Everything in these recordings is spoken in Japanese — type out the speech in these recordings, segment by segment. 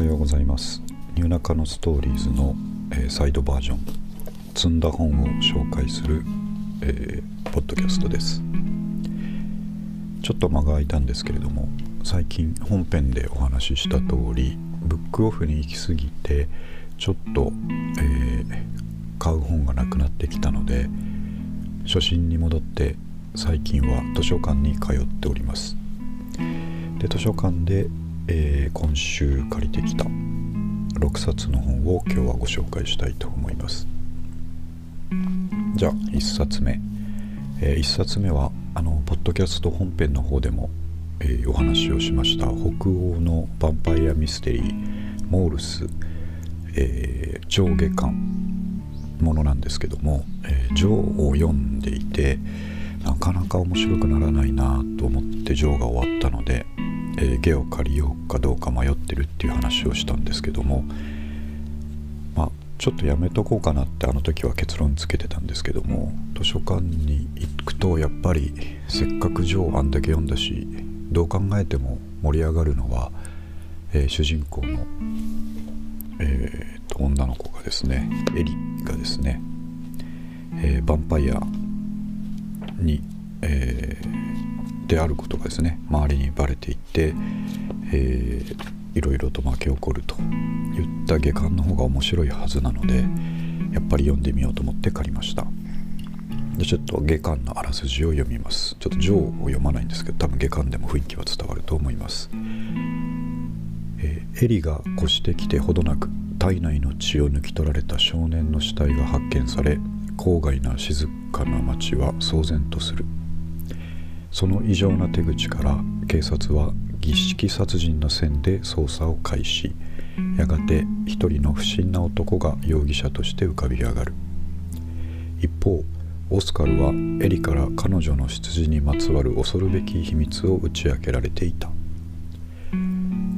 はようございます。ニューナカのストーリーズの、えーサイドバージョン積んだ本を紹介する、えーポッドキャストです。ちょっと間が空いたんですけれども最近本編でお話しした通りブックオフに行き過ぎてちょっと、えー買う本がなくなってきたので初心に戻って最近は図書館に通っております。で図書館で、えー今週借りてきた6冊の本を今日はご紹介したいと思います。じゃあ1冊目、え1冊目はあのポッドキャスト本編の方でも、えーお話をしました北欧のヴァンパイアミステリーモールス、えー上下巻ものなんですけども「えー、ジョー」を読んでいてなかなか面白くならないなと思ってジョーが終わったので、えー、ゲを借りようかどうか迷ってるっていう話をしたんですけどもまあちょっとやめとこうかなってあの時は結論つけてたんですけども図書館に行くとやっぱりせっかくジョーあんだけ読んだしどう考えても盛り上がるのは、えー主人公の、えーと女の子がですねエリがですね、えーヴァンパイアに、えーであることがですね周りにバレていって、えーいろいろと巻き起こるといった下巻の方が面白いはずなのでやっぱり読んでみようと思って借りました。でちょっと下巻のあらすじを読みます。ちょっと「ジョー」を読まないんですけど多分下巻でも雰囲気は伝わると思います。えーエリが越してきてほどなく体内の血を抜き取られた少年の死体が発見され郊外な静かな町は騒然とする。その異常な手口から警察は儀式殺人の線で捜査を開始。やがて一人の不審な男が容疑者として浮かび上がる。一方オスカルはエリから彼女の出自にまつわる恐るべき秘密を打ち明けられていた。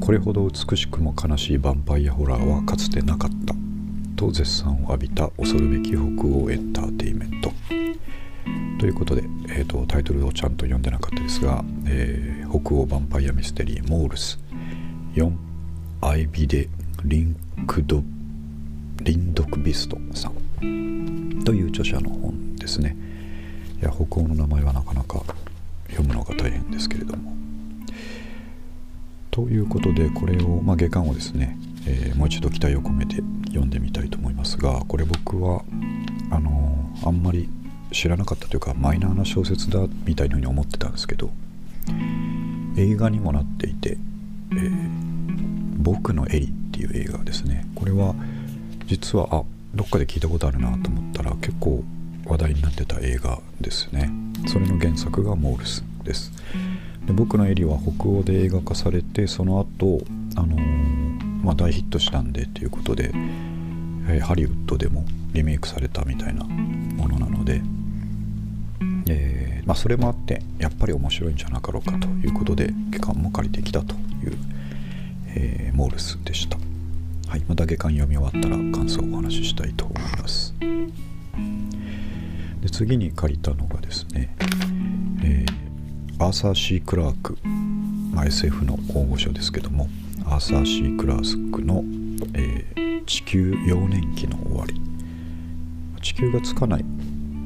これほど美しくも悲しいヴァンパイアホラーはかつてなかったと絶賛を浴びた恐るべき北欧エンターテイメント。ということで、えーとタイトルをちゃんと読んでなかったですが、えー北欧ヴァンパイアミステリーモールス。4アイビデ・リンクドリンドクビストさん。という著者の本ですね。いや北欧の名前はなかなか読むのが大変ですけれども。ということでこれを、まあ、下巻をですね、えーもう一度期待を込めて読んでみたいと思いますがこれ僕はあのーあんまり知らなかったというかマイナーな小説だみたいなふうに思ってたんですけど映画にもなっていて「えー僕のエリ」っていう映画ですね。これは実はあどっかで聞いたことあるなと思ったら結構話題になってた映画ですね。それの原作がモールスです。で僕のエリは北欧で映画化されてその後あのーまあ、大ヒットしたんでということで、えーハリウッドでもリメイクされたみたいなものなので、えーまあ、それもあってやっぱり面白いんじゃなかろうかということで下巻も借りてきたという、えーモールスでした、はい、また下巻読み終わったら感想をお話ししたいと思います。で次に借りたのがですね、えーアーサー・シー・クラーク、まあ、SF の大御所ですけどもアーサー・シー・クラークの、えー地球幼年期の終わり」地球がつかない、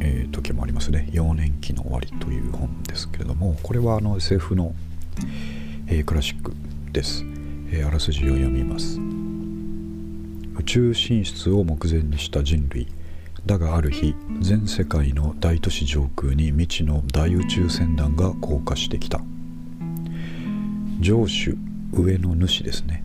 えー時もありますね。幼年期の終わりという本ですけれどもこれはあの SF の、えークラシックです、えーあらすじを読みます。宇宙進出を目前にした人類。だがある日全世界の大都市上空に未知の大宇宙船団が降下してきた。上主上の主ですね。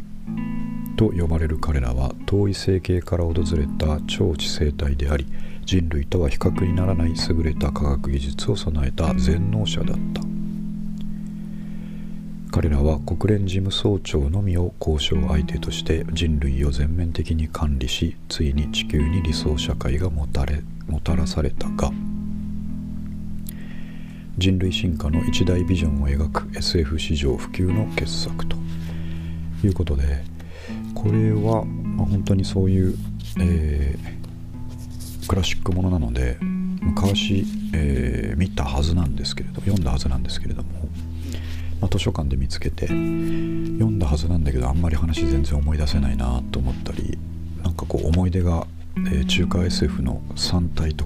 と呼ばれる彼らは遠い星系から訪れた超知性体であり人類とは比較にならない優れた科学技術を備えた全能者だった。彼らは国連事務総長のみを交渉相手として人類を全面的に管理しついに地球に理想社会がもたれもたらされたが人類進化の一大ビジョンを描く SF 史上普及の傑作ということでこれは、まあ本当にそういう、えークラシックものなので昔、えー見たはずなんですけれど読んだはずなんですけれどもまあ、図書館で見つけて読んだはずなんだけどあんまり話全然思い出せないなと思ったりなんかこう思い出が、えー、中華 SF の3体と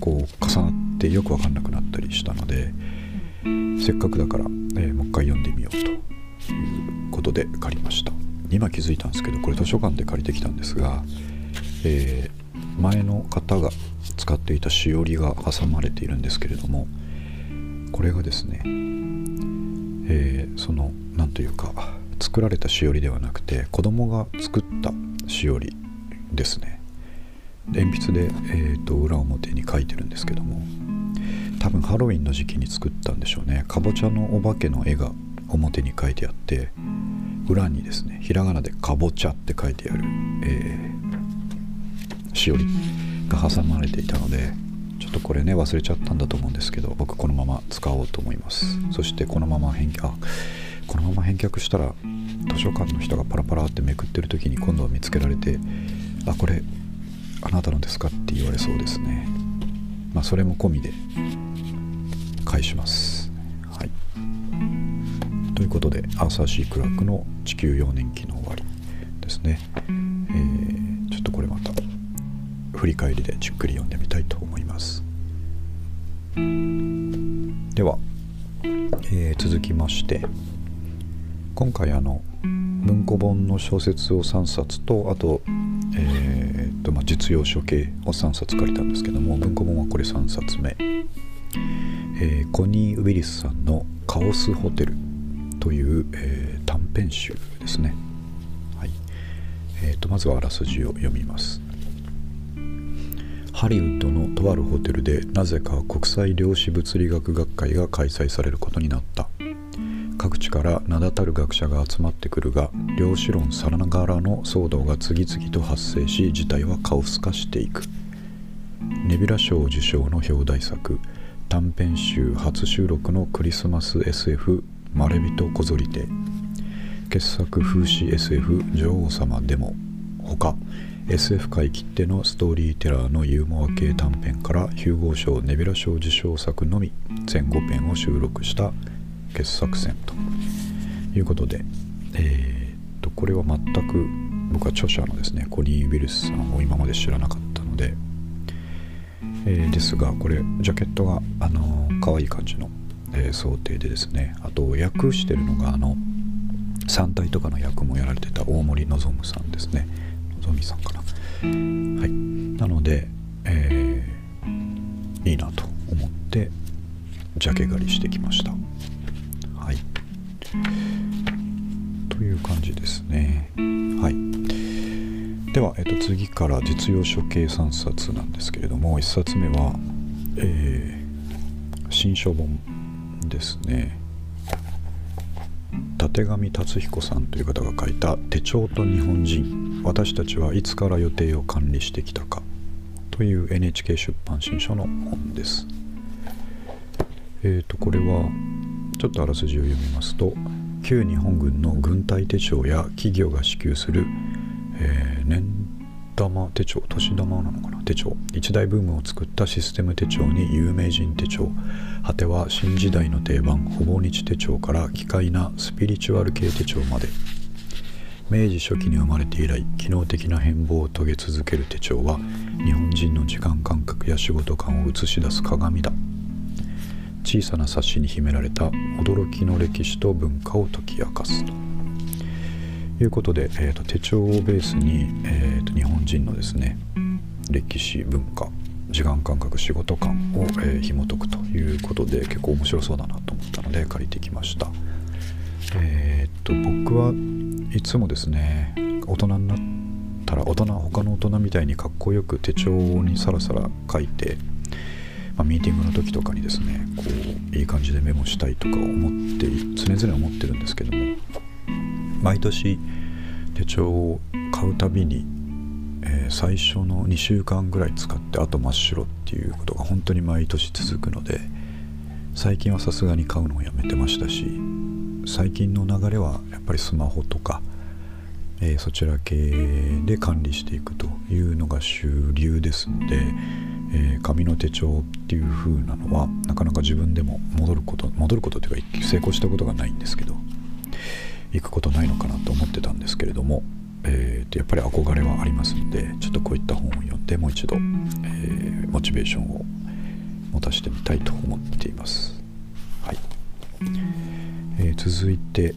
こう重なってよく分かんなくなったりしたのでせっかくだから、えー、もう一回読んでみようということで借りました。今気づいたんですけどこれ図書館で借りてきたんですが、え、前の方が使っていたしおりが挟まれているんですけれどもこれがですね、えー、その何というか作られたしおりではなくて子供が作ったしおりですね。鉛筆で、えーと、裏表に書いてるんですけども多分ハロウィンの時期に作ったんでしょうね。かぼちゃのお化けの絵が表に書いてあって裏にですねひらがなで「かぼちゃ」って書いてある、えー、しおりが挟まれていたのでちょっとこれね忘れちゃったんだと思うんですけど僕このまま使おうと思います。そしてこのまま返却あこのまま返却したら図書館の人がパラパラってめくってる時に今度は見つけられてあこれあなたのですかって言われそうですね。まあそれも込みで返します。はい。ということでアーサー・シー・クラークの地球幼年期の終わりですね、振り返りでじっくり読んでみたいと思います。では、えー、続きまして今回あの文庫本の小説を3冊とあと,、えーとまあ、実用書系を3冊借りたんですけども文庫本はこれ3冊目、えー、コニー・ウィリスさんの「カオスホテル」という、えー、短編集ですね、はい。えーと、まずはあらすじを読みます。ハリウッドのとあるホテルでなぜか国際量子物理学学会が開催されることになった。各地から名だたる学者が集まってくるが量子論さながらの騒動が次々と発生し事態はカオス化していく。ネビュラ賞受賞の表題作短編集初収録のクリスマス SF まれびとこぞりて。傑作風刺 SF 女王様でも。ほか SF 界きってのストーリーテラーのユーモア系短編からヒューゴー賞ネビュラ賞受賞作のみ全5編を収録した傑作選と。いうことで、えー、とこれは全く僕は著者のですねコニー・ウィルスさんを今まで知らなかったので、えー、ですがこれジャケットがあのー、可愛い感じのえー、想定でですねあと訳してるのがあの3体とかの役もやられてた大森望さんですね。望さんかな。はい。なので、えー、いいなと思ってジャケ狩りしてきました。はい。という感じですね。はい。では、えー、と次から実用書計3冊なんですけれども1冊目は、えー、新書本ですね。手上達彦さんという方が書いた「手帳と日本人私たちはいつから予定を管理してきたか」という NHK 出版新書の本です。えーとこれはちょっとあらすじを読みますと旧日本軍の軍隊手帳や企業が支給する、えー、年玉手帳年玉なのかな？手帳。一大ブームを作ったシステム手帳に有名人手帳。果ては新時代の定番ほぼ日手帳から奇怪なスピリチュアル系手帳まで。明治初期に生まれて以来機能的な変貌を遂げ続ける手帳は日本人の時間感覚や仕事感を映し出す鏡だ。小さな冊子に秘められた驚きの歴史と文化を解き明かす。ということで、えーと、手帳をベースに、えーと、日本人のですね歴史文化時間感覚仕事感を、えー、紐解くということで結構面白そうだなと思ったので借りてきました。えっ、と僕はいつもですね大人になったら大人他の大人みたいにかっこよく手帳にさらさら書いて、まあ、ミーティングの時とかにですねこういい感じでメモしたいとか思って常々思ってるんですけども毎年手帳を買うたびに、えー、最初の2週間ぐらい使ってあと真っ白っていうことが本当に毎年続くので最近はさすがに買うのをやめてましたし最近の流れはやっぱりスマホとか、えー、そちら系で管理していくというのが主流ですので、えー、紙の手帳っていう風なのはなかなか自分でも戻ること戻ることというか成功したことがないんですけど行くことないのかなと思ってたんですけれども、えー、とやっぱり憧れはありますのでちょっとこういった本を読んでもう一度、えー、モチベーションを持たせてみたいと思っています。はい。えー、続いて、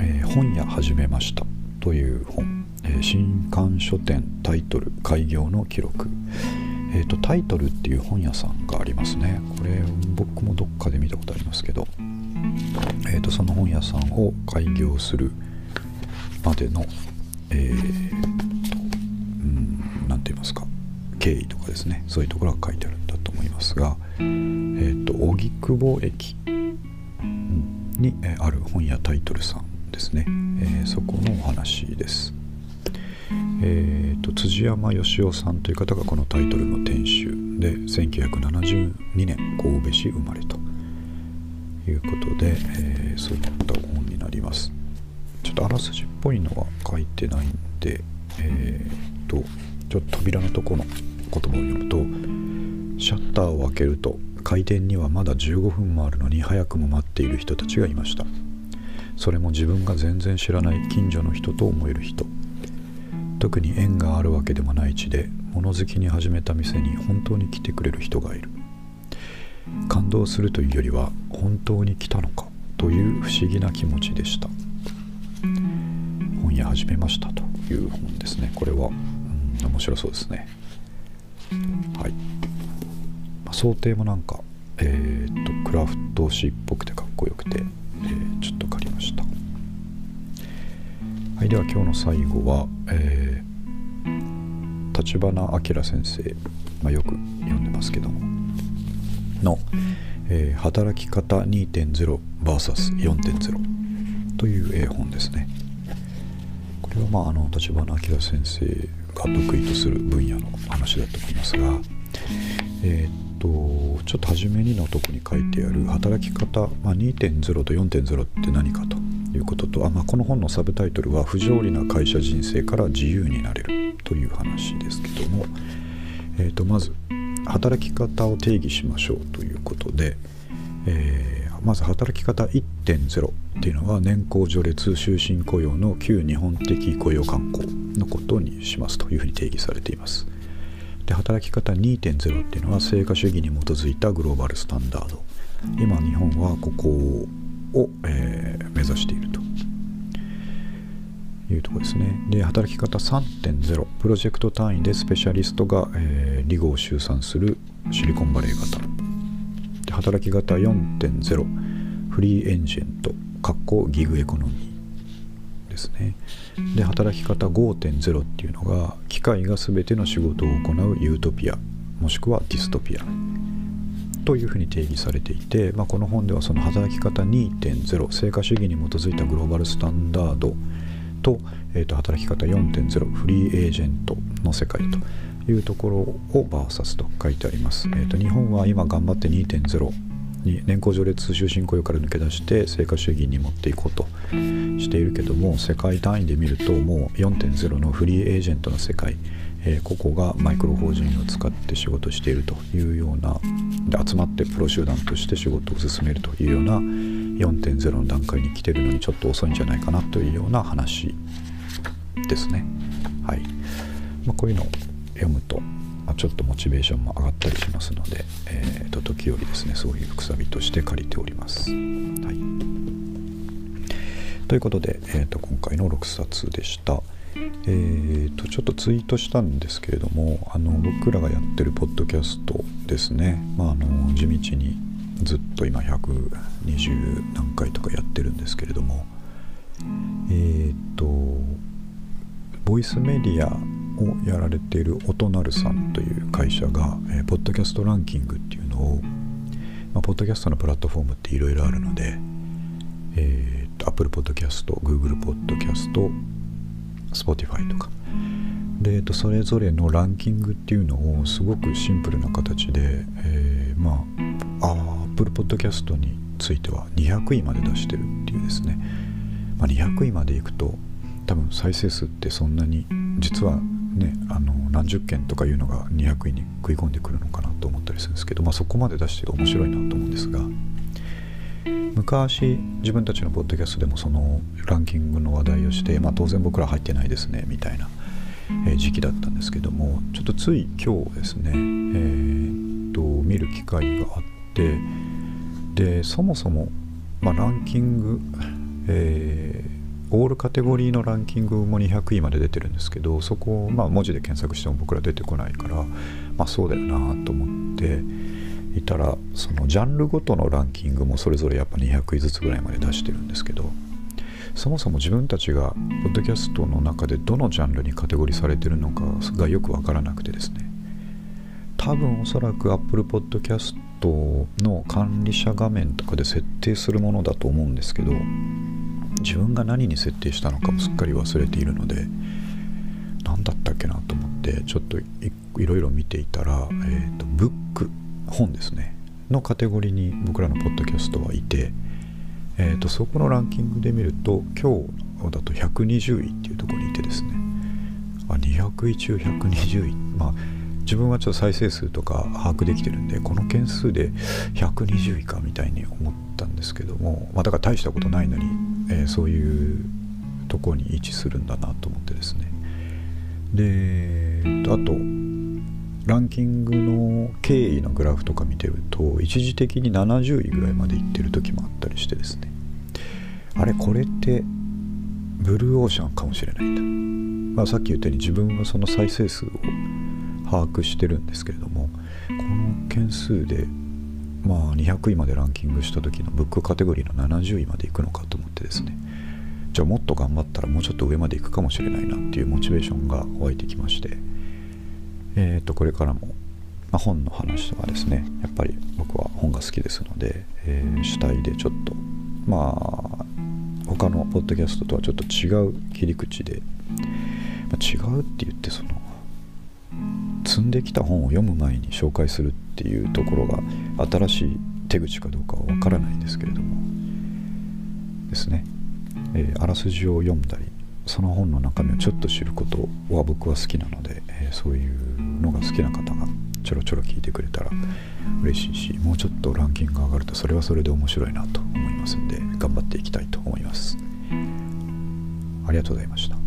えー、本屋始めました」という本、え、新刊書店タイトル開業の記録。えーと、タイトルっていう本屋さんがありますね。これ僕もどっかで見たことありますけど、その本屋さんを開業するまでのえー、と何て言いますか経緯とかですね。そういうところが書いてあるんだと思いますがえっ、ー、と荻窪駅にある本屋タイトルさんですね、えー、そこのお話です。えーと、辻山義雄さんという方がこのタイトルの店主で1972年神戸市生まれと。いうことで、えー、そういった本になります。ちょっとあらすじっぽいのは書いてないんでえーと、ちょっと扉のところの言葉を読むとシャッターを開けると開店にはまだ15分もあるのに早くも待っている人たちがいました。それも自分が全然知らない近所の人と思える人。特に縁があるわけでもない地で物好きに始めた店に本当に来てくれる人がいる。感動するというよりは本当に来たのかという不思議な気持ちでした。本屋始めましたという本ですね。これは、うん、面白そうですね。はい、ま、想定もなんかえー、っとクラフト紙っぽくてかっこよくて、えー、ちょっと借りました。はいでは今日の最後は、えー、立花明先生、まあ、よく読んでますけども。の、えー、働き方 2.0vs4.0 という、えー、本ですね。これはまああの立花明先生が得意とする分野の話だと思いますがえー、っとちょっと初めにのとこに書いてある働き方、まあ、2.0と4.0って何かということとあ、まあ、この本のサブタイトルは「不条理な会社人生から自由になれる」という話ですけども、えー、とまず働き方を定義しましょうということで、えー、まず働き方1.0っていうのは年功序列終身雇用の旧日本的雇用慣行のことにしますというふうに定義されています。で働き方2.0っていうのは成果主義に基づいたグローバルスタンダード今日本はここを、えー、目指しているというとこですね。で働き方3.0プロジェクト単位でスペシャリストが、えー、理合集散するシリコンバレー型。で働き方4.0フリーエンジェント。かっこギグエコノミーですね。で働き方5.0っていうのが機械が全ての仕事を行うユートピア。もしくはディストピア。というふうに定義されていて、まあ、この本ではその働き方2.0成果主義に基づいたグローバルスタンダード。と,、えー、と働き方4.0フリーエージェントの世界というところをバーサスと書いてあります。えー、と日本は今頑張って2.0に年功序列終身雇用から抜け出して成果主義に持っていこうとしているけども世界単位で見るともう4.0のフリーエージェントの世界えー、個々がマイクロ法人を使って仕事しているというようなで集まってプロ集団として仕事を進めるというような4.0の段階に来てるのにちょっと遅いんじゃないかなというような話ですね。はいまあ、こういうのを読むと、まあ、ちょっとモチベーションも上がったりしますので、えー、と時折ですねそういうくさびとして借りております。はいということで、えー、と今回の6冊でした。えーと、ちょっとツイートしたんですけれどもあの僕らがやってるポッドキャストですね、まあ、あの地道にずっと今120何回とかやってるんですけれども。えっ、ー、とボイスメディアをやられている音なるさんという会社が、えー、ポッドキャストランキングっていうのを、まあ、ポッドキャストのプラットフォームっていろいろあるので、えーと、Apple Podcast、Google Podcast、Spotify とか。で、えっと、それぞれのランキングっていうのをすごくシンプルな形で、えー、まあ Apple Podcast については200位まで出してるっていうですね、まあ、200位までいくと多分再生数ってそんなに実はねあの何十件とかいうのが200位に食い込んでくるのかなと思ったりするんですけど、まあ、そこまで出して面白いなと思うんですが。昔自分たちのポッドキャストでもそのランキングの話題をして、まあ、当然僕ら入ってないですねみたいな、時期だったんですけどもちょっとつい今日ですね、えー、っと見る機会があってでそもそも、まあ、ランキング、えーオールカテゴリーのランキングも200位まで出てるんですけどそこをまあ文字で検索しても僕ら出てこないからまあそうだよなと思っていたらそのジャンルごとのランキングもそれぞれやっぱ200位ずつぐらいまで出してるんですけどそもそも自分たちがポッドキャストの中でどのジャンルにカテゴリーされてるのかがよく分からなくてですね。多分おそらく Apple Podcast の管理者画面とかで設定するものだと思うんですけど自分が何に設定したのかもすっかり忘れているので何だったっけなと思ってちょっといろいろ見ていたら、えーと、ブック。本ですね。のカテゴリーに僕らのポッドキャストはいて、えーと、そこのランキングで見ると今日だと120位っていうところにいてですね。あ200位中120位。まあ自分はちょっと再生数とか把握できてるんでこの件数で120位かみたいに思ったんですけども、まあ、だから大したことないのに、えー、そういうとこに位置するんだなと思ってですね。であとランキングの経緯のグラフとか見てると一時的に70位ぐらいまでいってる時もあったりしてですね。あれこれってブルーオーシャンかもしれないんだ、まあ、さっき言ったように自分はその再生数を把握してるんですけれどもこの件数でまあ200位までランキングした時のブックカテゴリーの70位までいくのかと思ってですね。じゃあもっと頑張ったらもうちょっと上までいくかもしれないなっていうモチベーションが湧いてきまして。え、ー、とこれからも、まあ、本の話とかですねやっぱり僕は本が好きですので、えー、主体でちょっとまあ他のポッドキャストとはちょっと違う切り口で、まあ、違うって言ってその積んできた本を読む前に紹介するっていうところが新しい手口かどうかはわからないんですけれどもですね、えー、あらすじを読んだりその本の中身をちょっと知ることは僕は好きなので、ー、そういうのが好きな方がちょろちょろ聞いてくれたら嬉しいしもうちょっとランキングが上がるとそれはそれで面白いなと思いますんで頑張っていきたいと思います。ありがとうございました。